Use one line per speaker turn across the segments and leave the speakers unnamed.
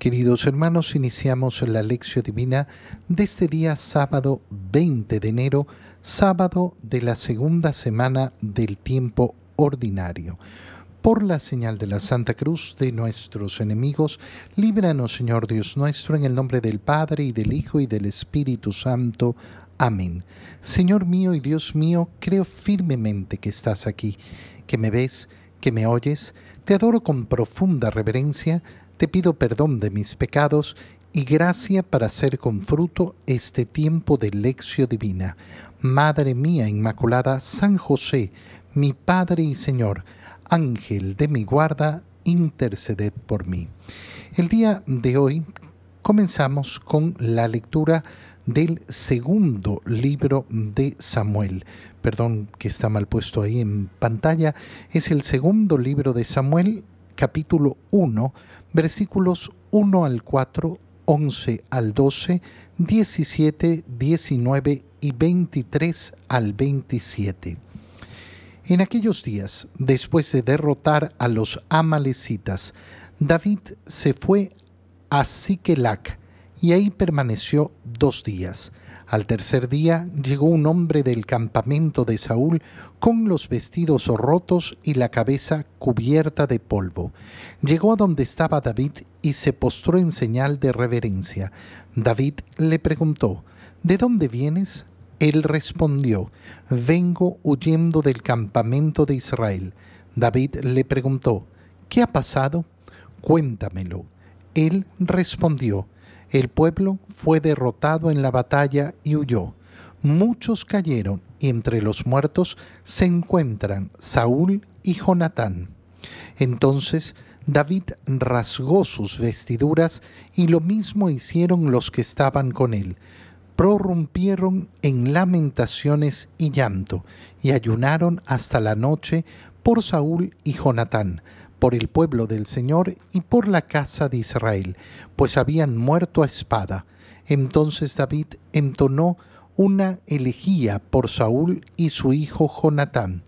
Queridos hermanos, iniciamos la lección divina de este día sábado 20 de enero, sábado de la segunda semana del tiempo ordinario. Por la señal de la Santa Cruz de nuestros enemigos, líbranos Señor Dios nuestro, en el nombre del Padre y del Hijo y del Espíritu Santo. Amén. Señor mío y Dios mío, creo firmemente que estás aquí, que me ves, que me oyes, te adoro con profunda reverencia, te pido perdón de mis pecados y gracia para hacer con fruto este tiempo de lección divina. Madre mía Inmaculada, San José, mi Padre y Señor, Ángel de mi guarda, interceded por mí. El día de hoy comenzamos con la lectura del segundo libro de Samuel. Perdón que está mal puesto ahí en pantalla. Es el segundo libro de Samuel, capítulo 1, versículos 1 al 4, 11 al 12, 17, 19 y 23 al 27. En aquellos días, después de derrotar a los amalecitas, David se fue a Siquelac y ahí permaneció dos días. Al tercer día llegó un hombre del campamento de Saúl con los vestidos rotos y la cabeza cubierta de polvo. Llegó a donde estaba David y se postró en señal de reverencia. David le preguntó, ¿De dónde vienes? Él respondió, Vengo huyendo del campamento de Israel. David le preguntó, ¿Qué ha pasado? Cuéntamelo. Él respondió, el pueblo fue derrotado en la batalla y huyó. Muchos cayeron y entre los muertos se encuentran Saúl y Jonatán. Entonces David rasgó sus vestiduras y lo mismo hicieron los que estaban con él. Prorrumpieron en lamentaciones y llanto y ayunaron hasta la noche por Saúl y Jonatán por el pueblo del Señor y por la casa de Israel, pues habían muerto a espada. Entonces David entonó una elegía por Saúl y su hijo Jonatán.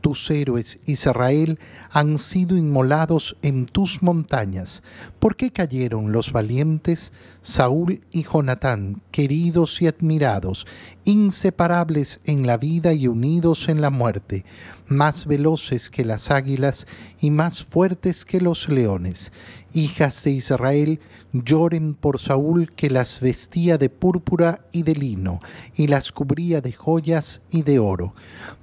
Tus héroes, Israel, han sido inmolados en tus montañas. ¿Por qué cayeron los valientes Saúl y Jonatán, queridos y admirados, inseparables en la vida y unidos en la muerte? más veloces que las águilas y más fuertes que los leones. Hijas de Israel, lloren por Saúl que las vestía de púrpura y de lino, y las cubría de joyas y de oro.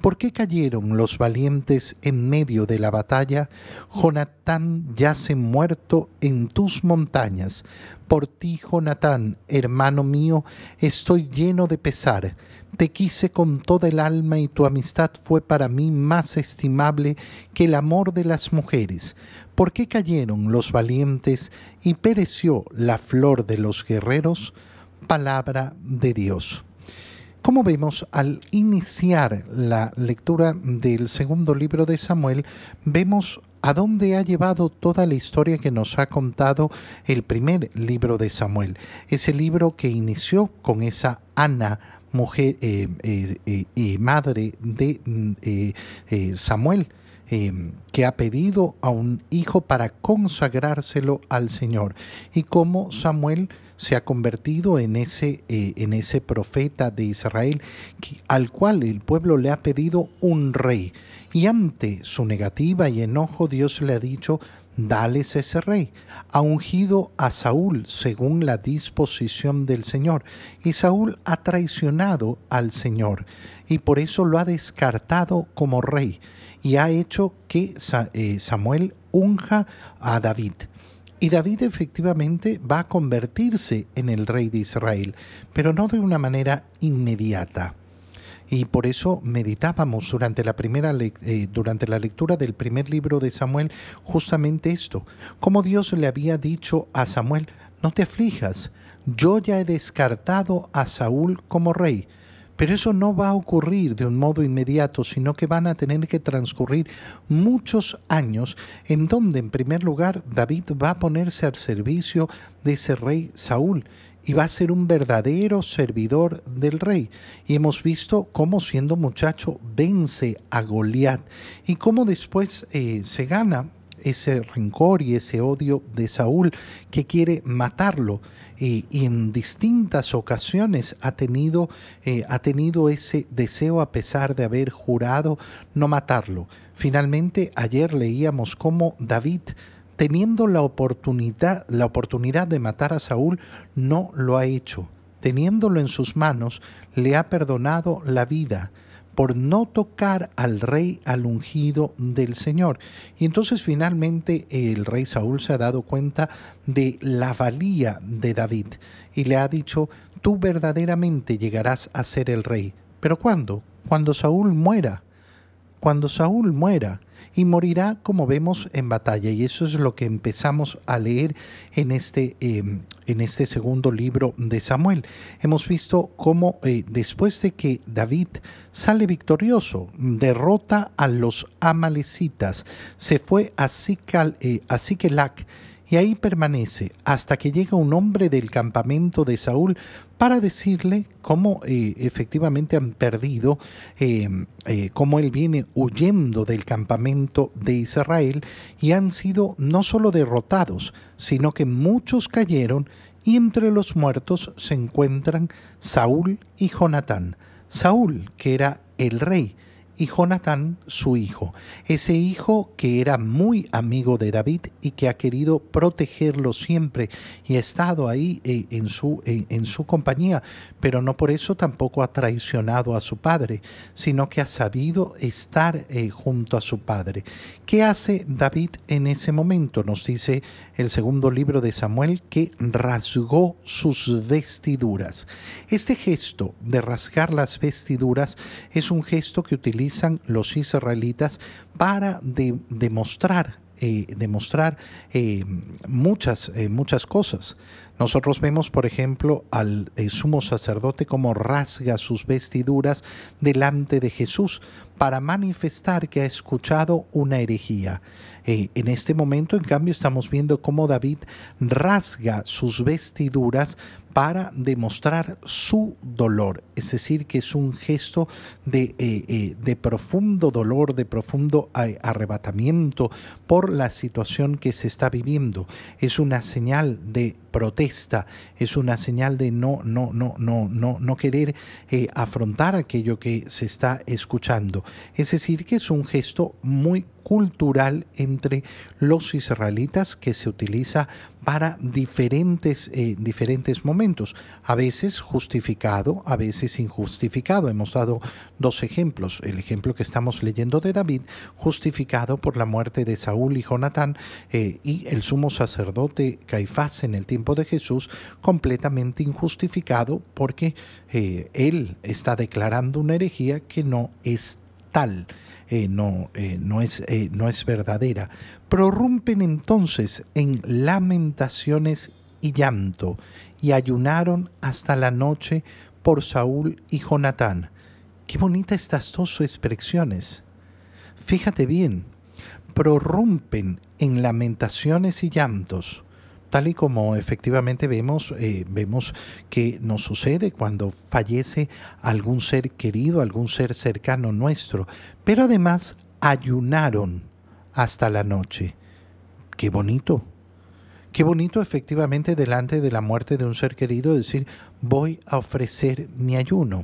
¿Por qué cayeron los valientes en medio de la batalla? Jonatán yace muerto en tus montañas. Por ti, Jonatán, hermano mío, estoy lleno de pesar te quise con toda el alma y tu amistad fue para mí más estimable que el amor de las mujeres. ¿Por qué cayeron los valientes y pereció la flor de los guerreros? Palabra de Dios. Como vemos, al iniciar la lectura del segundo libro de Samuel, vemos a dónde ha llevado toda la historia que nos ha contado el primer libro de Samuel. Ese libro que inició con esa Ana mujer y eh, eh, eh, madre de mm, Samuel, que ha pedido a un hijo para consagrárselo al Señor, y cómo Samuel se ha convertido en ese, en ese profeta de Israel al cual el pueblo le ha pedido un rey. Y ante su negativa y enojo Dios le ha dicho, dales ese rey. Ha ungido a Saúl según la disposición del Señor. Y Saúl ha traicionado al Señor y por eso lo ha descartado como rey y ha hecho que eh, Samuel unja a David. Y David efectivamente va a convertirse en el rey de Israel, pero no de una manera inmediata. Y por eso meditábamos durante la, primera eh, durante la lectura del primer libro de Samuel justamente esto, como Dios le había dicho a Samuel, no te aflijas, yo ya he descartado a Saúl como rey. Pero eso no va a ocurrir de un modo inmediato, sino que van a tener que transcurrir muchos años en donde, en primer lugar, David va a ponerse al servicio de ese rey Saúl y va a ser un verdadero servidor del rey. Y hemos visto cómo siendo muchacho vence a Goliat y cómo después eh, se gana ese rencor y ese odio de Saúl que quiere matarlo. Y, en distintas ocasiones ha tenido, eh, ha tenido ese deseo a pesar de haber jurado no matarlo. Finalmente, ayer leíamos cómo David teniendo la oportunidad, la oportunidad de matar a Saúl, no lo ha hecho. Teniéndolo en sus manos, le ha perdonado la vida por no tocar al rey al ungido del Señor. Y entonces finalmente el rey Saúl se ha dado cuenta de la valía de David y le ha dicho, tú verdaderamente llegarás a ser el rey. ¿Pero cuándo? Cuando Saúl muera. Cuando Saúl muera y morirá como vemos en batalla. Y eso es lo que empezamos a leer en este, em, en este segundo libro de Samuel. Hemos visto cómo eh, después de que David sale victorioso, derrota a los amalecitas, se fue a, Sikal, eh, a y ahí permanece hasta que llega un hombre del campamento de Saúl para decirle cómo eh, efectivamente han perdido, eh, eh, cómo él viene huyendo del campamento de Israel y han sido no solo derrotados, sino que muchos cayeron y entre los muertos se encuentran Saúl y Jonatán. Saúl, que era el rey, y Jonatán su hijo, ese hijo que era muy amigo de David y que ha querido protegerlo siempre y ha estado ahí eh, en, su, eh, en su compañía, pero no por eso tampoco ha traicionado a su padre, sino que ha sabido estar eh, junto a su padre. ¿Qué hace David en ese momento? Nos dice el segundo libro de Samuel que rasgó sus vestiduras. Este gesto de rasgar las vestiduras es un gesto que utiliza los israelitas para demostrar, eh, demostrar eh, muchas, eh, muchas cosas. Nosotros vemos, por ejemplo, al sumo sacerdote como rasga sus vestiduras delante de Jesús para manifestar que ha escuchado una herejía. en este momento, en cambio, estamos viendo cómo David rasga sus vestiduras para demostrar su dolor, es decir, que es un gesto de, eh, eh, de profundo dolor, de profundo arrebatamiento por la situación que se está viviendo. Es una señal de protesta, es una señal de no, no, no, no, no, no querer eh, afrontar aquello que se está escuchando. Es decir, que es un gesto muy cultural entre los israelitas que se utiliza para diferentes, eh, diferentes momentos, a veces justificado, a veces injustificado. Hemos dado dos ejemplos. El ejemplo que estamos leyendo de David, justificado por la muerte de Saúl y Jonatán, eh, y el sumo sacerdote Caifás en el tiempo de Jesús, completamente injustificado porque eh, él está declarando una herejía que no es tal. No, no, es, no es verdadera prorrumpen entonces en lamentaciones y llanto, y ayunaron hasta la noche por Saúl y Jonatán. Qué bonitas estas dos expresiones. Fíjate bien, prorrumpen en lamentaciones y llantos, tal y como efectivamente vemos, eh, vemos que nos sucede cuando fallece algún ser querido, algún ser cercano nuestro, pero además ayunaron hasta la noche. Qué bonito. Qué bonito efectivamente delante de la muerte de un ser querido decir, voy a ofrecer mi ayuno.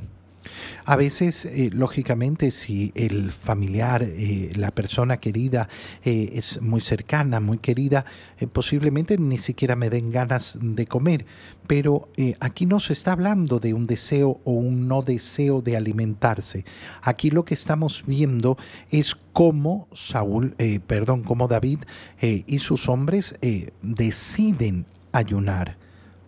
A veces, eh, lógicamente, si el familiar, eh, la persona querida eh, es muy cercana, muy querida, posiblemente ni siquiera me den ganas de comer. Pero aquí no se está hablando de un deseo o un no deseo de alimentarse. Aquí lo que estamos viendo es cómo Saúl, perdón, cómo David y sus hombres deciden ayunar,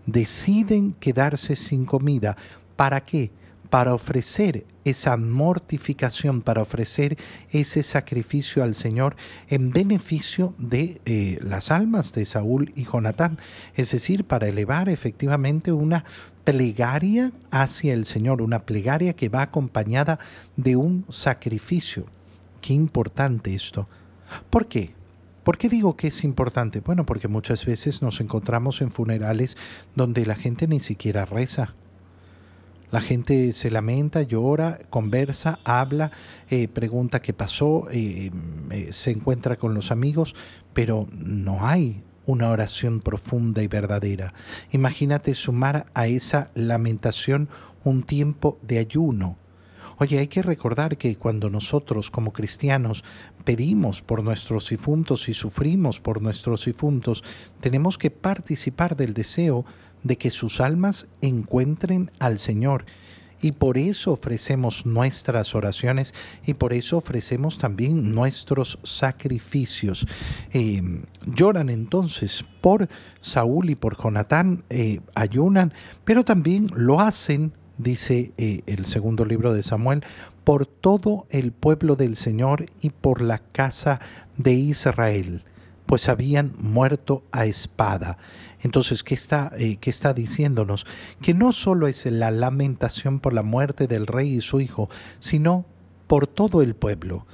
deciden quedarse sin comida. ¿Para qué? Para ofrecer esa mortificación, para ofrecer ese sacrificio al Señor en beneficio de eh, las almas de Saúl y Jonatán, es decir, para elevar efectivamente una plegaria hacia el Señor, una plegaria que va acompañada de un sacrificio. Qué importante esto. ¿Por qué? ¿Por qué digo que es importante? Bueno, porque muchas veces nos encontramos en funerales donde la gente ni siquiera reza La gente se lamenta, llora, conversa, habla, eh, pregunta qué pasó, eh, se encuentra con los amigos, pero no hay una oración profunda y verdadera. Imagínate sumar a esa lamentación un tiempo de ayuno. Oye, hay que recordar que cuando nosotros como cristianos pedimos por nuestros difuntos y sufrimos por nuestros difuntos, tenemos que participar del deseo de que sus almas encuentren al Señor y por eso ofrecemos nuestras oraciones y por eso ofrecemos también nuestros sacrificios. Em, lloran entonces por Saúl y por Jonatán, eh, ayunan, pero también lo hacen, dice eh, el segundo libro de Samuel, por todo el pueblo del Señor y por la casa de Israel, pues habían muerto a espada. Entonces, ¿qué está, eh, ¿qué está diciéndonos? Que no solo es la lamentación por la muerte del rey y su hijo, sino por todo el pueblo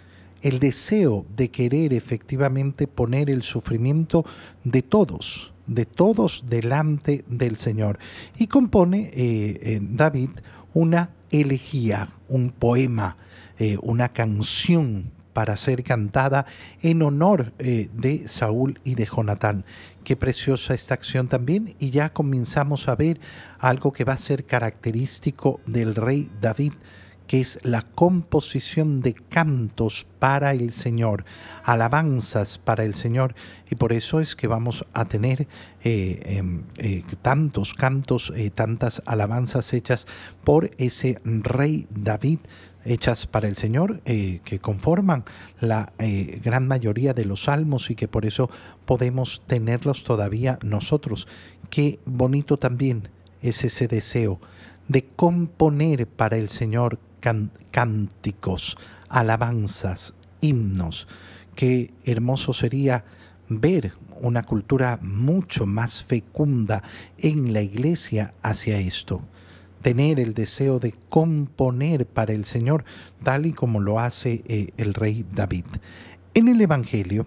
el deseo de querer efectivamente poner el sufrimiento de todos, de todos delante del Señor. Y compone eh, David una elegía, un poema, eh, una canción para ser cantada en honor de Saúl y de Jonatán. Qué preciosa esta acción también y ya comenzamos a ver algo que va a ser característico del rey David, que es la composición de cantos para el Señor, alabanzas para el Señor. Y por eso es que vamos a tener eh, em, eh, tantos cantos, eh, tantas alabanzas hechas por ese rey David hechas para el Señor, eh, que conforman la eh, gran mayoría de los salmos y que por eso podemos tenerlos todavía nosotros. Qué bonito también es ese deseo de componer para el Señor cánticos, alabanzas, himnos. Qué hermoso sería ver una cultura mucho más fecunda en la iglesia hacia esto tener el deseo de componer para el Señor, tal y como lo hace eh, el rey David. En el Evangelio,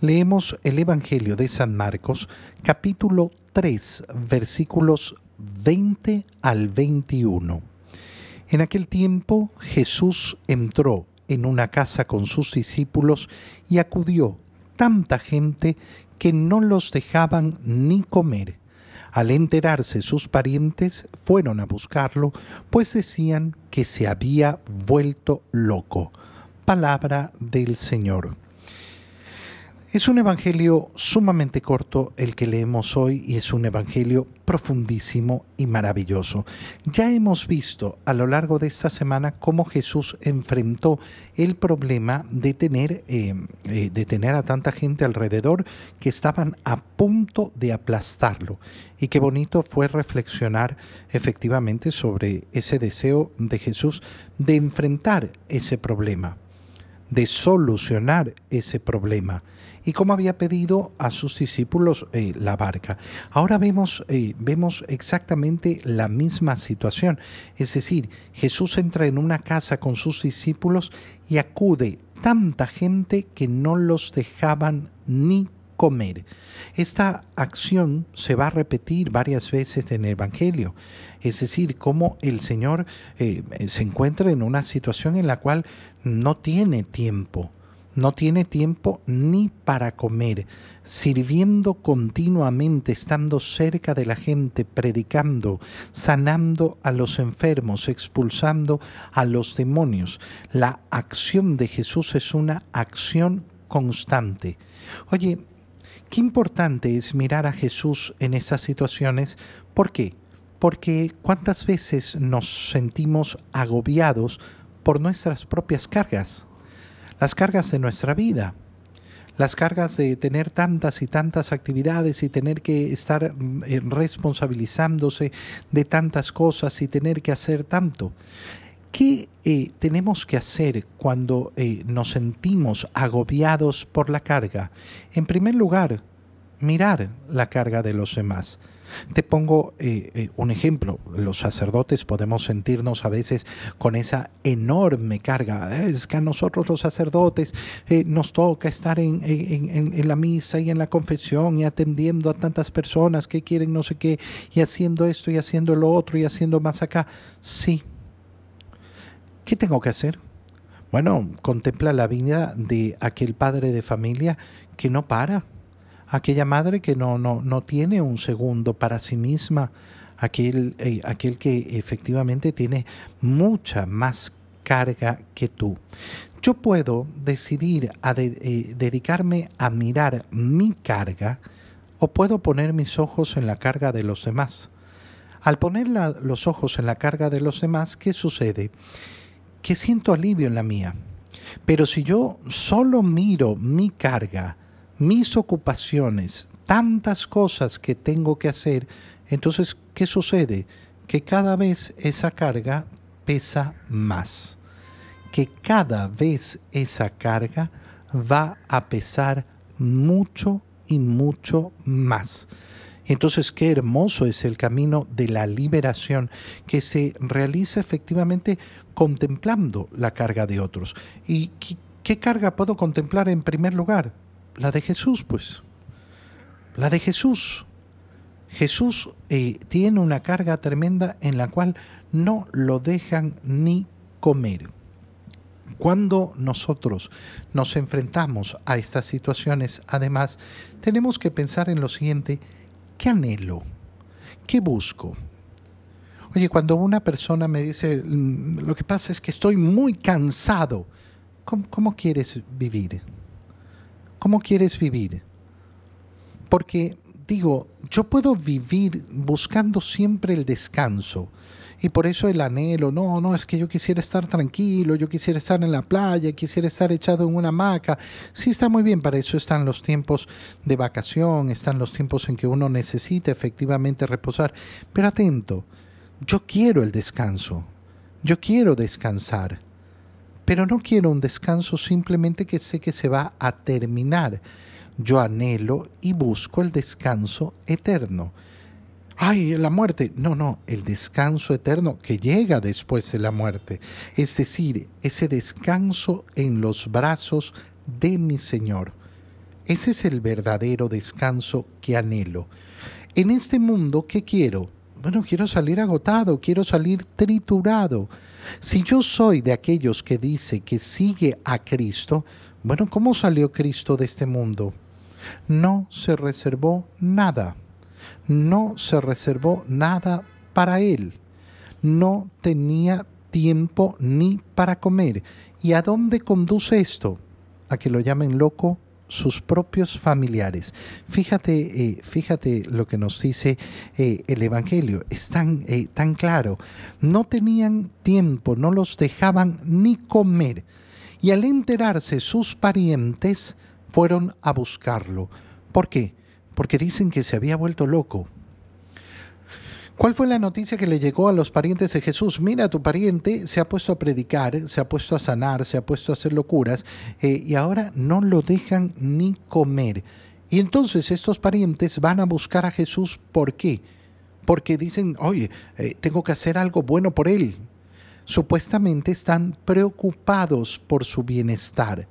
leemos el Evangelio de San Marcos, capítulo 3, versículos 20 al 21. En aquel tiempo Jesús entró en una casa con sus discípulos y acudió tanta gente que no los dejaban ni comer. Al enterarse sus parientes, fueron a buscarlo, pues decían que se había vuelto loco. Palabra del Señor. Es un evangelio sumamente corto el que leemos hoy y es un evangelio profundísimo y maravilloso. Ya hemos visto a lo largo de esta semana cómo Jesús enfrentó el problema de tener, eh, eh, de tener a tanta gente alrededor que estaban a punto de aplastarlo. Y qué bonito fue reflexionar efectivamente sobre ese deseo de Jesús de enfrentar ese problema, de solucionar ese problema y como había pedido a sus discípulos eh, la barca. Ahora vemos, eh, vemos exactamente la misma situación. Es decir, Jesús entra en una casa con sus discípulos y acude tanta gente que no los dejaban ni comer. Esta acción se va a repetir varias veces en el Evangelio, es decir, cómo el Señor eh, se encuentra en una situación en la cual no tiene tiempo, no tiene tiempo ni para comer, sirviendo continuamente, estando cerca de la gente, predicando, sanando a los enfermos, expulsando a los demonios. La acción de Jesús es una acción constante. Oye, qué importante es mirar a Jesús en esas situaciones. ¿Por qué? Porque cuántas veces nos sentimos agobiados por nuestras propias cargas las cargas de nuestra vida, las cargas de tener tantas y tantas actividades y tener que estar mm, eh, responsabilizándose de tantas cosas y tener que hacer tanto. ¿Qué eh, tenemos que hacer cuando eh, nos sentimos agobiados por la carga? En primer lugar, mirar la carga de los demás. Te pongo eh, un ejemplo. Los sacerdotes podemos sentirnos a veces con esa enorme carga. Es que a nosotros los sacerdotes nos toca estar en, en, la misa y en la confesión y atendiendo a tantas personas que quieren no sé qué y haciendo esto y haciendo lo otro y haciendo más acá. Sí. ¿Qué tengo que hacer? Bueno, contempla la vida de aquel padre de familia que no para aquella madre que no, no, no tiene un segundo para sí misma, aquel, eh, aquel que efectivamente tiene mucha más carga que tú. Yo puedo decidir a eh, dedicarme a mirar mi carga o puedo poner mis ojos en la carga de los demás. Al poner los ojos en la carga de los demás, ¿qué sucede? Que siento alivio en la mía. Pero si yo solo miro mi carga mis ocupaciones, tantas cosas que tengo que hacer, entonces, ¿qué sucede? Que cada vez esa carga pesa más, que cada vez esa carga va a pesar mucho y mucho más. Entonces, qué hermoso es el camino de la liberación que se realiza efectivamente contemplando la carga de otros. ¿Y qué, carga puedo contemplar en primer lugar? la de Jesús, pues. La de Jesús. Jesús eh, tiene una carga tremenda en la cual no lo dejan ni comer. Cuando nosotros nos enfrentamos a estas situaciones, además, tenemos que pensar en lo siguiente, ¿qué anhelo? ¿Qué busco? Oye, cuando una persona me dice, mm, lo que pasa es que estoy muy cansado, cómo quieres vivir? ¿Cómo quieres vivir? Porque digo, yo puedo vivir buscando siempre el descanso. Y por eso el anhelo, no, no, es que yo quisiera estar tranquilo, yo quisiera estar en la playa, quisiera estar echado en una hamaca. Sí, está muy bien, para eso están los tiempos de vacación, están los tiempos en que uno necesita efectivamente reposar. Pero atento, yo quiero el descanso, yo quiero descansar pero no quiero un descanso simplemente que sé que se va a terminar. Yo anhelo y busco el descanso eterno. Ay, la muerte. No, no, el descanso eterno que llega después de la muerte. Es decir, ese descanso en los brazos de mi Señor. Ese es el verdadero descanso que anhelo. En este mundo, ¿qué quiero? Bueno, quiero salir agotado, quiero salir triturado. Si yo soy de aquellos que dice que sigue a Cristo, bueno, ¿cómo salió Cristo de este mundo? No se reservó nada. No se reservó nada para él. No tenía tiempo ni para comer. ¿Y a dónde conduce esto? A que lo llamen loco sus propios familiares. Fíjate, eh, fíjate lo que nos dice eh, el Evangelio, es tan, eh, tan claro. No tenían tiempo, no los dejaban ni comer. Y al enterarse sus parientes, fueron a buscarlo. ¿Por qué? Porque dicen que se había vuelto loco. ¿Cuál fue la noticia que le llegó a los parientes de Jesús? Mira, tu pariente se ha puesto a predicar, se ha puesto a sanar, se ha puesto a hacer locuras eh, y ahora no lo dejan ni comer. Y entonces estos parientes van a buscar a Jesús. ¿Por qué? Porque dicen, oye, eh, tengo que hacer algo bueno por él. Supuestamente están preocupados por su bienestar.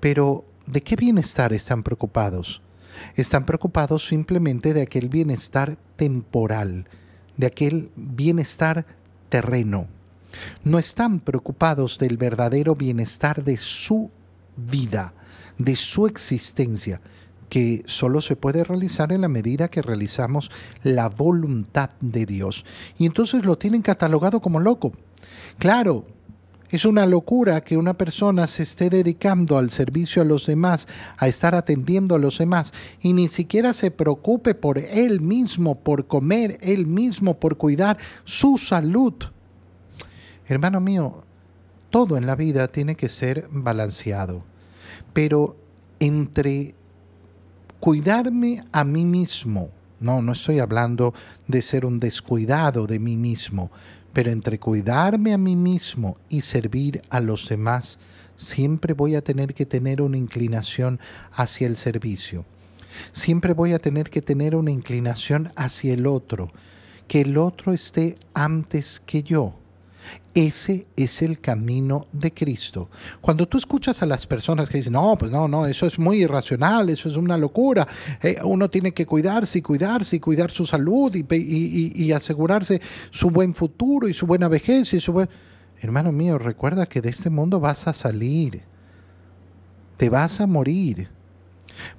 Pero, ¿de qué bienestar están preocupados? Están preocupados simplemente de aquel bienestar temporal de aquel bienestar terreno. No están preocupados del verdadero bienestar de su vida, de su existencia, que solo se puede realizar en la medida que realizamos la voluntad de Dios. Y entonces lo tienen catalogado como loco. Claro, es una locura que una persona se esté dedicando al servicio a los demás, a estar atendiendo a los demás y ni siquiera se preocupe por él mismo, por comer él mismo, por cuidar su salud. Hermano mío, todo en la vida tiene que ser balanceado, pero entre cuidarme a mí mismo, no, no estoy hablando de ser un descuidado de mí mismo, pero entre cuidarme a mí mismo y servir a los demás, siempre voy a tener que tener una inclinación hacia el servicio. Siempre voy a tener que tener una inclinación hacia el otro, que el otro esté antes que yo. Ese es el camino de Cristo. Cuando tú escuchas a las personas que dicen, no, pues no, no, eso es muy irracional, eso es una locura, eh, uno tiene que cuidarse y cuidarse y cuidar su salud y, asegurarse su buen futuro y su buena vejez y su buen... Hermano mío, recuerda que de este mundo vas a salir, te vas a morir.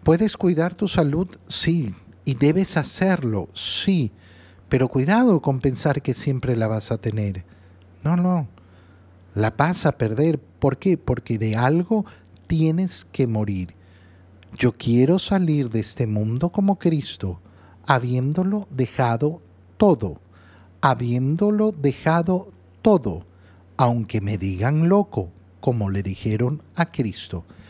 ¿Puedes cuidar tu salud? Sí, y debes hacerlo, sí, pero cuidado con pensar que siempre la vas a tener no, no. La vas a perder. ¿Por qué? Porque de algo tienes que morir. Yo quiero salir de este mundo como Cristo, habiéndolo dejado todo, habiéndolo dejado todo, aunque me digan loco, como le dijeron a Cristo.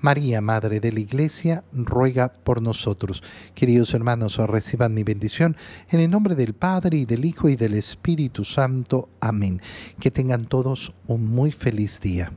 María, Madre de la Iglesia, ruega por nosotros. Queridos hermanos, reciban mi bendición en el nombre del Padre y del Hijo y del Espíritu Santo. Amén. Que tengan todos un muy feliz día.